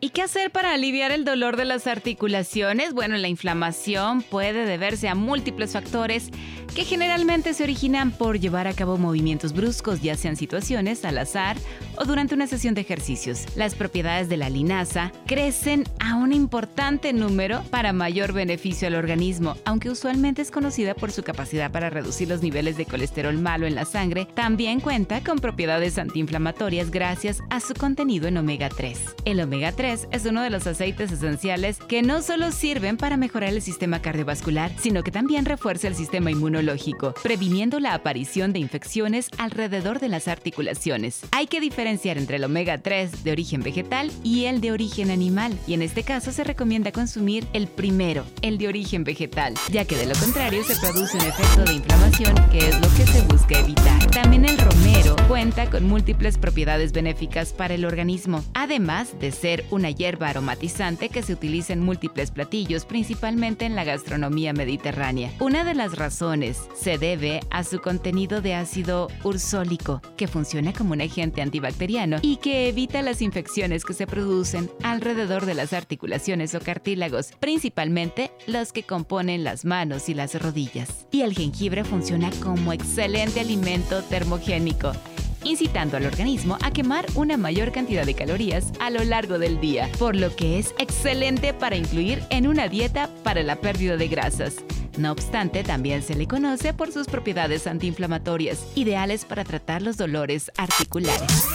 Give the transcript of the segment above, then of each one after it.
¿Y qué hacer para aliviar el dolor de las articulaciones? Bueno, la inflamación puede deberse a múltiples factores que generalmente se originan por llevar a cabo movimientos bruscos, ya sean situaciones al azar o durante una sesión de ejercicios. Las propiedades de la linaza crecen a un importante número para mayor beneficio al organismo, aunque usualmente es conocida por su capacidad para reducir los niveles de colesterol malo en la sangre, también cuenta con propiedades antiinflamatorias gracias a su contenido en omega 3. El omega 3 es uno de los aceites esenciales que no solo sirven para mejorar el sistema cardiovascular, sino que también refuerza el sistema inmunológico, previniendo la aparición de infecciones alrededor de las articulaciones. Hay que diferenciar entre el omega 3 de origen vegetal y el de origen animal, y en este caso se recomienda consumir el primero, el de origen vegetal, ya que de lo contrario se produce un efecto de inflamación que es lo que se busca evitar. También el romero cuenta con múltiples propiedades benéficas para el organismo, además de ser un una hierba aromatizante que se utiliza en múltiples platillos, principalmente en la gastronomía mediterránea. Una de las razones se debe a su contenido de ácido ursólico, que funciona como un agente antibacteriano y que evita las infecciones que se producen alrededor de las articulaciones o cartílagos, principalmente los que componen las manos y las rodillas. Y el jengibre funciona como excelente alimento termogénico incitando al organismo a quemar una mayor cantidad de calorías a lo largo del día, por lo que es excelente para incluir en una dieta para la pérdida de grasas. No obstante, también se le conoce por sus propiedades antiinflamatorias, ideales para tratar los dolores articulares.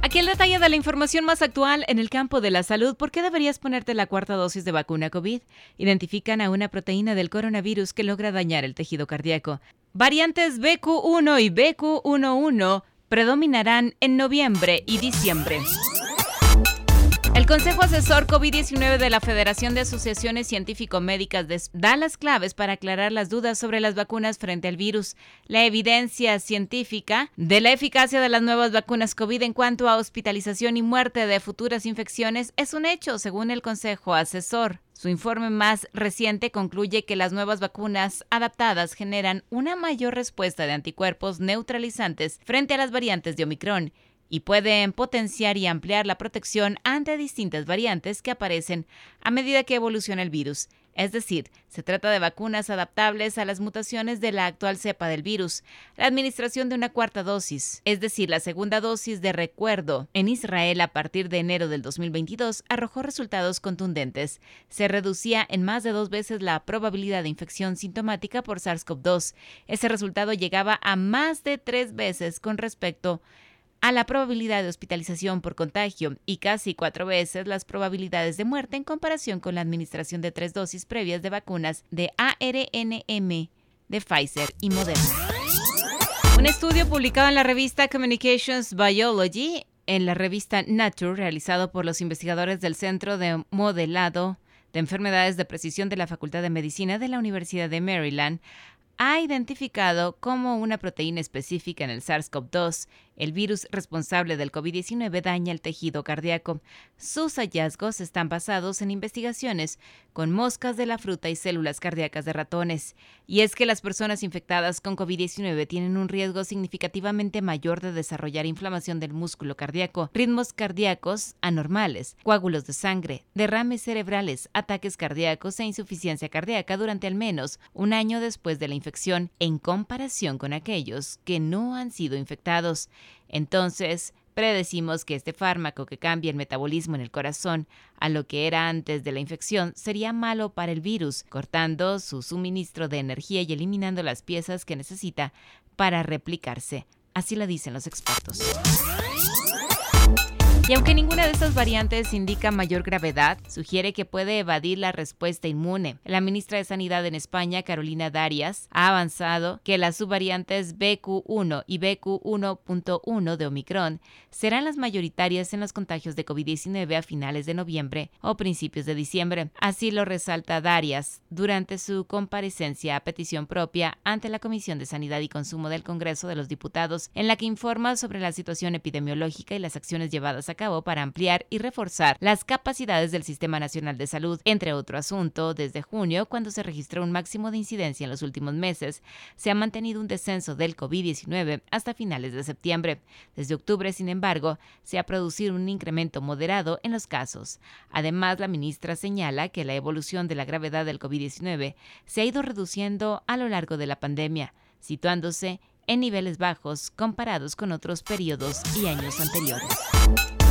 Aquí el detalle de la información más actual en el campo de la salud. ¿Por qué deberías ponerte la cuarta dosis de vacuna COVID? Identifican a una proteína del coronavirus que logra dañar el tejido cardíaco. Variantes BQ1 y BQ11 predominarán en noviembre y diciembre. El Consejo Asesor COVID-19 de la Federación de Asociaciones Científico-Médicas da las claves para aclarar las dudas sobre las vacunas frente al virus. La evidencia científica de la eficacia de las nuevas vacunas COVID en cuanto a hospitalización y muerte de futuras infecciones es un hecho, según el Consejo Asesor. Su informe más reciente concluye que las nuevas vacunas adaptadas generan una mayor respuesta de anticuerpos neutralizantes frente a las variantes de Omicron y pueden potenciar y ampliar la protección ante distintas variantes que aparecen a medida que evoluciona el virus. Es decir, se trata de vacunas adaptables a las mutaciones de la actual cepa del virus. La administración de una cuarta dosis, es decir, la segunda dosis de recuerdo, en Israel a partir de enero del 2022 arrojó resultados contundentes. Se reducía en más de dos veces la probabilidad de infección sintomática por SARS-CoV-2. Ese resultado llegaba a más de tres veces con respecto a la probabilidad de hospitalización por contagio y casi cuatro veces las probabilidades de muerte en comparación con la administración de tres dosis previas de vacunas de ARNM de Pfizer y Moderna. Un estudio publicado en la revista Communications Biology, en la revista Nature, realizado por los investigadores del Centro de Modelado de Enfermedades de Precisión de la Facultad de Medicina de la Universidad de Maryland, ha identificado como una proteína específica en el SARS-CoV-2 el virus responsable del COVID-19 daña el tejido cardíaco. Sus hallazgos están basados en investigaciones con moscas de la fruta y células cardíacas de ratones. Y es que las personas infectadas con COVID-19 tienen un riesgo significativamente mayor de desarrollar inflamación del músculo cardíaco, ritmos cardíacos anormales, coágulos de sangre, derrames cerebrales, ataques cardíacos e insuficiencia cardíaca durante al menos un año después de la infección en comparación con aquellos que no han sido infectados. Entonces, predecimos que este fármaco que cambia el metabolismo en el corazón a lo que era antes de la infección sería malo para el virus, cortando su suministro de energía y eliminando las piezas que necesita para replicarse. Así lo dicen los expertos. Y aunque ninguna de estas variantes indica mayor gravedad, sugiere que puede evadir la respuesta inmune. La ministra de Sanidad en España, Carolina Darias, ha avanzado que las subvariantes BQ1 y BQ1.1 de Omicron serán las mayoritarias en los contagios de COVID-19 a finales de noviembre o principios de diciembre. Así lo resalta Darias durante su comparecencia a petición propia ante la Comisión de Sanidad y Consumo del Congreso de los Diputados, en la que informa sobre la situación epidemiológica y las acciones llevadas a cabo para ampliar y reforzar las capacidades del Sistema Nacional de Salud. Entre otro asunto, desde junio, cuando se registró un máximo de incidencia en los últimos meses, se ha mantenido un descenso del COVID-19 hasta finales de septiembre. Desde octubre, sin embargo, se ha producido un incremento moderado en los casos. Además, la ministra señala que la evolución de la gravedad del COVID-19 se ha ido reduciendo a lo largo de la pandemia, situándose en niveles bajos comparados con otros periodos y años anteriores.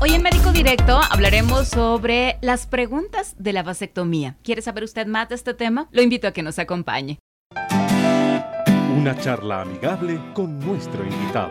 Hoy en Médico Directo hablaremos sobre las preguntas de la vasectomía. ¿Quiere saber usted más de este tema? Lo invito a que nos acompañe. Una charla amigable con nuestro invitado.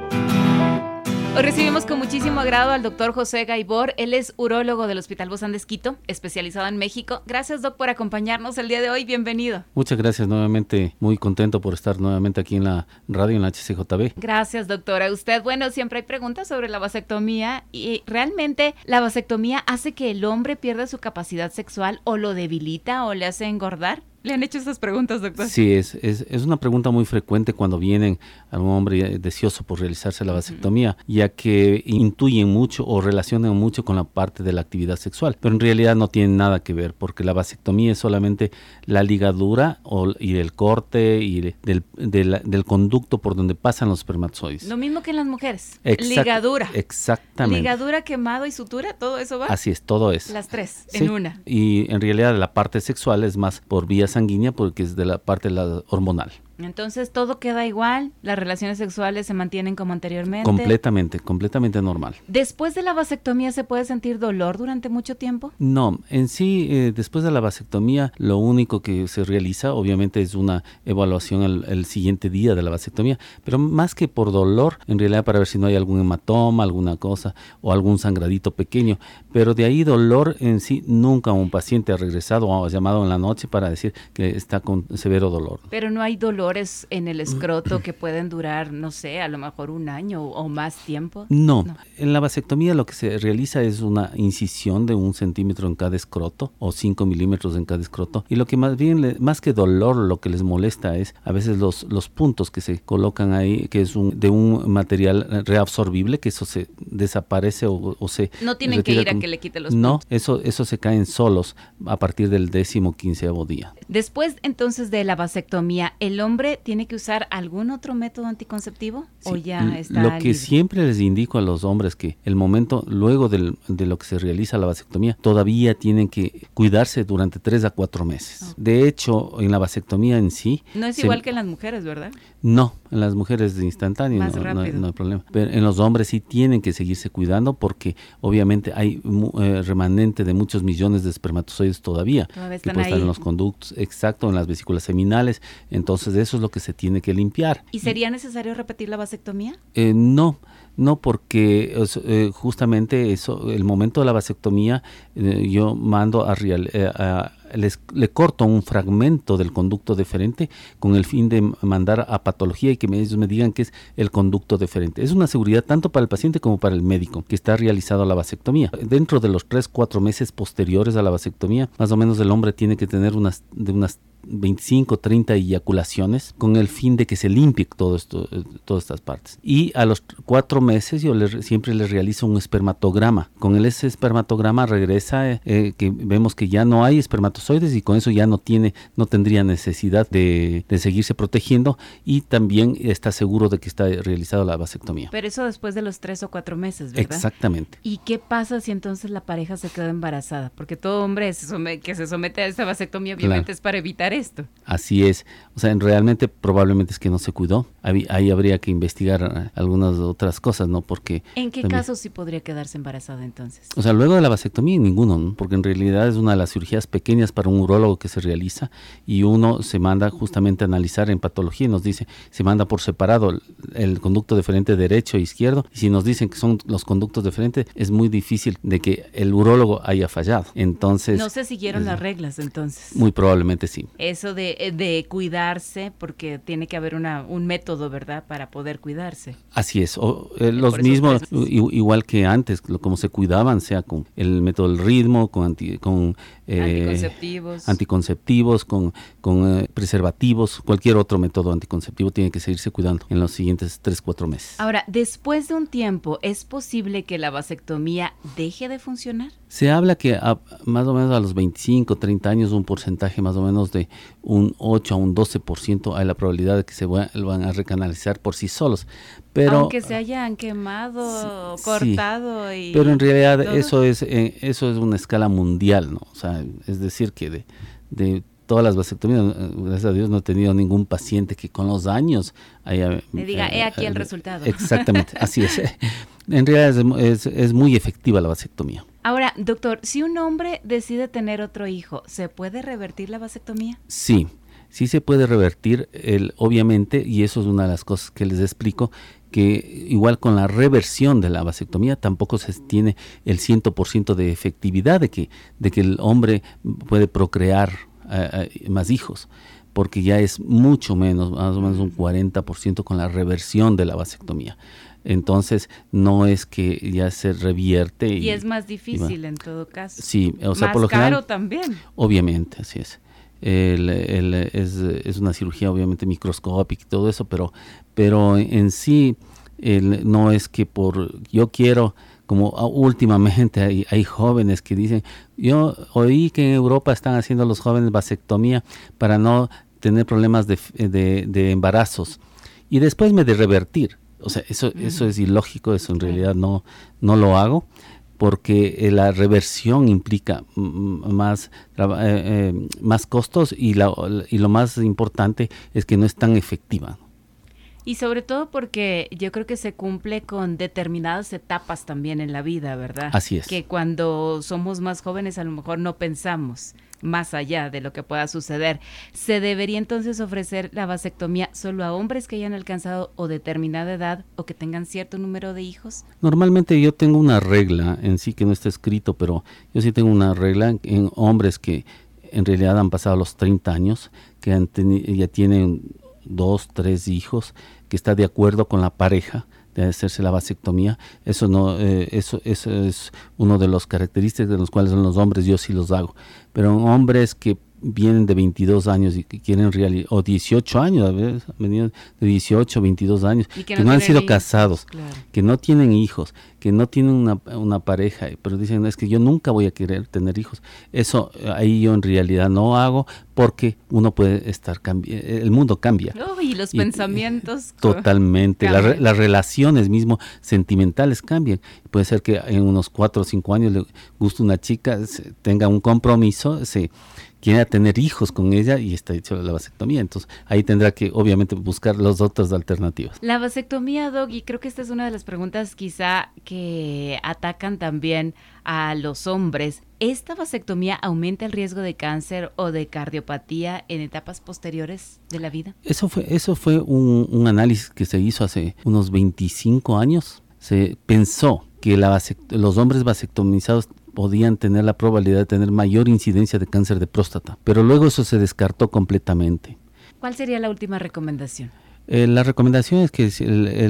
Hoy recibimos con muchísimo agrado al doctor José Gaibor. Él es urólogo del Hospital Bozán de Esquito, especializado en México. Gracias, doc, por acompañarnos el día de hoy. Bienvenido. Muchas gracias nuevamente. Muy contento por estar nuevamente aquí en la radio, en la HCJB. Gracias, doctora. Usted, bueno, siempre hay preguntas sobre la vasectomía y realmente la vasectomía hace que el hombre pierda su capacidad sexual o lo debilita o le hace engordar. ¿Le han hecho esas preguntas, doctor? Sí, es, es, es, una pregunta muy frecuente cuando vienen algún hombre deseoso por realizarse la vasectomía, ya que intuyen mucho o relacionan mucho con la parte de la actividad sexual, pero en realidad no tienen nada que ver, porque la vasectomía es solamente la ligadura o, y el corte y del, del, del, conducto por donde pasan los espermatozoides. Lo mismo que en las mujeres. Exact, ligadura. Exactamente. Ligadura, quemado y sutura, todo eso va. Así es, todo es. Las tres, sí. en una. Y en realidad la parte sexual es más por vías sanguínea porque es de la parte la hormonal. Entonces todo queda igual, las relaciones sexuales se mantienen como anteriormente. Completamente, completamente normal. ¿Después de la vasectomía se puede sentir dolor durante mucho tiempo? No, en sí, eh, después de la vasectomía, lo único que se realiza, obviamente, es una evaluación el, el, siguiente día de la vasectomía, pero más que por dolor, en realidad para ver si no hay algún hematoma, alguna cosa, o algún sangradito pequeño, pero de ahí dolor en sí, nunca un paciente ha regresado o ha llamado en la noche para decir que está con severo dolor. Pero no hay dolor en el escroto que pueden durar, no sé, a lo mejor un año o más tiempo? No. no. En la vasectomía lo que se realiza es una incisión de un centímetro en cada escroto o cinco milímetros en cada escroto. Y lo que más bien, más que dolor, lo que les molesta es a veces los, los puntos que se colocan ahí, que es un, de un material reabsorbible, que eso se desaparece o, o se... No tienen que ir a que le quite los No, puntos. eso, eso se caen solos a partir del décimo quinceavo día. Después entonces de la vasectomía, ¿el hombre tiene que usar algún otro método anticonceptivo sí, o ya está Lo que libre? siempre les indico a los hombres que el momento luego del, de lo que se realiza la vasectomía todavía tienen que cuidarse durante tres a cuatro meses. Okay. De hecho, en la vasectomía en sí no es igual que en las mujeres, ¿verdad? No, en las mujeres es instantáneo, Más no, no, no, hay problema. Pero en los hombres sí tienen que seguirse cuidando porque obviamente hay eh, remanente de muchos millones de espermatozoides todavía, todavía que pueden estar en los conductos, exacto, en las vesículas seminales. Entonces eso es lo que se tiene que limpiar. ¿Y sería necesario repetir la vasectomía? Eh, no. No, porque eh, justamente eso, el momento de la vasectomía, eh, yo mando a, real, eh, a les, le corto un fragmento del conducto deferente con el fin de mandar a patología y que me, ellos me digan que es el conducto deferente. Es una seguridad tanto para el paciente como para el médico que está realizado la vasectomía. Dentro de los 3, 4 meses posteriores a la vasectomía, más o menos el hombre tiene que tener unas, de unas 25, 30 eyaculaciones con el fin de que se limpie todo esto, todas estas partes. Y a los cuatro meses yo le, siempre le realizo un espermatograma. Con el, ese espermatograma regresa eh, que vemos que ya no hay espermatozoides y con eso ya no tiene, no tendría necesidad de, de seguirse protegiendo y también está seguro de que está realizada la vasectomía. Pero eso después de los tres o cuatro meses, ¿verdad? Exactamente. ¿Y qué pasa si entonces la pareja se queda embarazada? Porque todo hombre se somete, que se somete a esta vasectomía obviamente claro. es para evitar esto. Así es. O sea, realmente probablemente es que no se cuidó. Ahí, habría que investigar eh, algunas otras cosas, ¿no? Porque... ¿En qué casos sí podría quedarse embarazada entonces? O sea, luego de la vasectomía, ninguno, ¿no? Porque en realidad es una de las cirugías pequeñas para un urólogo que se realiza y uno se manda justamente a analizar en patología y nos dice, se manda por separado el, conducto deferente derecho e izquierdo. Y si nos dicen que son los conductos deferentes, es muy difícil de que el urólogo haya fallado. Entonces... No se siguieron las reglas entonces. Muy probablemente sí. Eso de, de cuidar porque tiene que haber una, un método, ¿verdad?, para poder cuidarse. Así es, eh, los mismos, igual que antes, como se cuidaban, sea con el método del ritmo, con, con eh, anticonceptivos, anticonceptivos con, con eh, preservativos, cualquier otro método anticonceptivo tiene que seguirse cuidando en los siguientes 3, 4 meses. Ahora, después de un tiempo, ¿es posible que la vasectomía deje de funcionar? Se habla que más o menos a los 25, 30 años, un porcentaje más o menos de un 8 a un 12% hay la probabilidad de que se van a recanalizar por sí solos. Pero, Aunque se hayan quemado, cortado y... Pero en realidad eso es, eh, eso es una escala mundial, ¿no? O sea, es decir que de, de todas las vasectomías, eh, gracias a Dios no he tenido ningún paciente que con los años haya... Me diga, he aquí el resultado. Exactamente, así es. En realidad es, es, muy efectiva la vasectomía. Ahora, doctor, si un hombre decide tener otro hijo, ¿se puede revertir la vasectomía? Sí, sí se puede revertir, el, obviamente, y eso es una de las cosas que les explico, que igual con la reversión de la vasectomía tampoco se tiene el 100% de efectividad de que, de que el hombre puede procrear eh, eh, más hijos porque ya es mucho menos, más o menos un 40% con la reversión de la vasectomía. Entonces, no es que ya se revierte. Y, es más difícil en todo caso. Sí, o sea, más por lo caro también. Obviamente, así es. es, una cirugía obviamente microscópica y todo eso, pero, pero en sí no es que por yo quiero, como últimamente hay, hay, jóvenes que dicen, yo oí que en Europa están haciendo los jóvenes vasectomía para no tener problemas de, de embarazos y después me de revertir. O sea, eso, eso es ilógico, eso en realidad no, no lo hago porque eh, la reversión implica más, eh, eh, más costos y, la, y lo más importante es que no es tan efectiva. Y sobre todo porque yo creo que se cumple con determinadas etapas también en la vida, ¿verdad? Así es. Que cuando somos más jóvenes a lo mejor no pensamos más allá de lo que pueda suceder. ¿Se debería entonces ofrecer la vasectomía solo a hombres que hayan alcanzado o determinada edad o que tengan cierto número de hijos? Normalmente yo tengo una regla en sí que no está escrito, pero yo sí tengo una regla en hombres que en realidad han pasado los 30 años, que han ya tienen dos, tres hijos, que está de acuerdo con la pareja de hacerse la vasectomía. Eso no, eh, eso, eso es uno de los características de los cuales son los hombres, yo sí los hago. Pero hombres que vienen de 22 años y que quieren realizar, o 18 años, a veces, de 18, 22 años, que, no, han sido casados, que no tienen hijos, que no tienen una, una, pareja, pero dicen, es que yo nunca voy a querer tener hijos. Eso ahí yo en realidad no hago porque uno puede estar, el mundo cambia. y los pensamientos. Totalmente, las relaciones mismo sentimentales cambian. Puede ser que en unos 4 o 5 años le guste una chica, tenga un compromiso, se quiera tener hijos con ella y está hecho la vasectomía. Entonces ahí tendrá que obviamente buscar las otras alternativas. La vasectomía, Dog, y creo que esta es una de las preguntas quizá que atacan también a los hombres. ¿Esta vasectomía aumenta el riesgo de cáncer o de cardiopatía en etapas posteriores de la vida? Eso fue, eso fue un, un análisis que se hizo hace unos 25 años. Se pensó que la los hombres vasectomizados podían tener la probabilidad de tener mayor incidencia de cáncer de próstata, pero luego eso se descartó completamente. ¿Cuál sería la última recomendación? Eh, la recomendación es que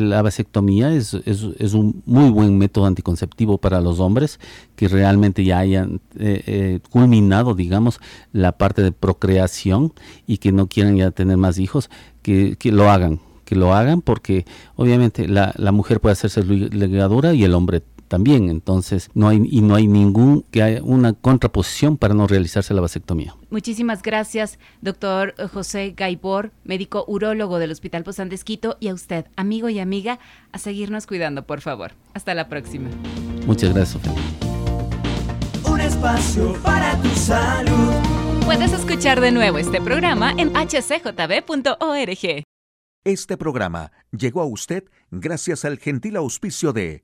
la vasectomía es, es, un muy buen método anticonceptivo para los hombres que realmente ya hayan eh, eh, culminado, digamos, la parte de procreación y que no quieran ya tener más hijos, que, que lo hagan, que lo hagan porque obviamente la, la mujer puede hacerse ligadura y el hombre también. Entonces, no hay, y no hay ningún, que haya una contraposición para no realizarse la vasectomía. Muchísimas gracias, doctor José Gaibor, médico urólogo del Hospital Posán de y a usted, amigo y amiga, a seguirnos cuidando, por favor. Hasta la próxima. Muchas gracias, Sofía. Un espacio para tu salud. Puedes escuchar de nuevo este programa en hcjb.org. Este programa llegó a usted gracias al gentil auspicio de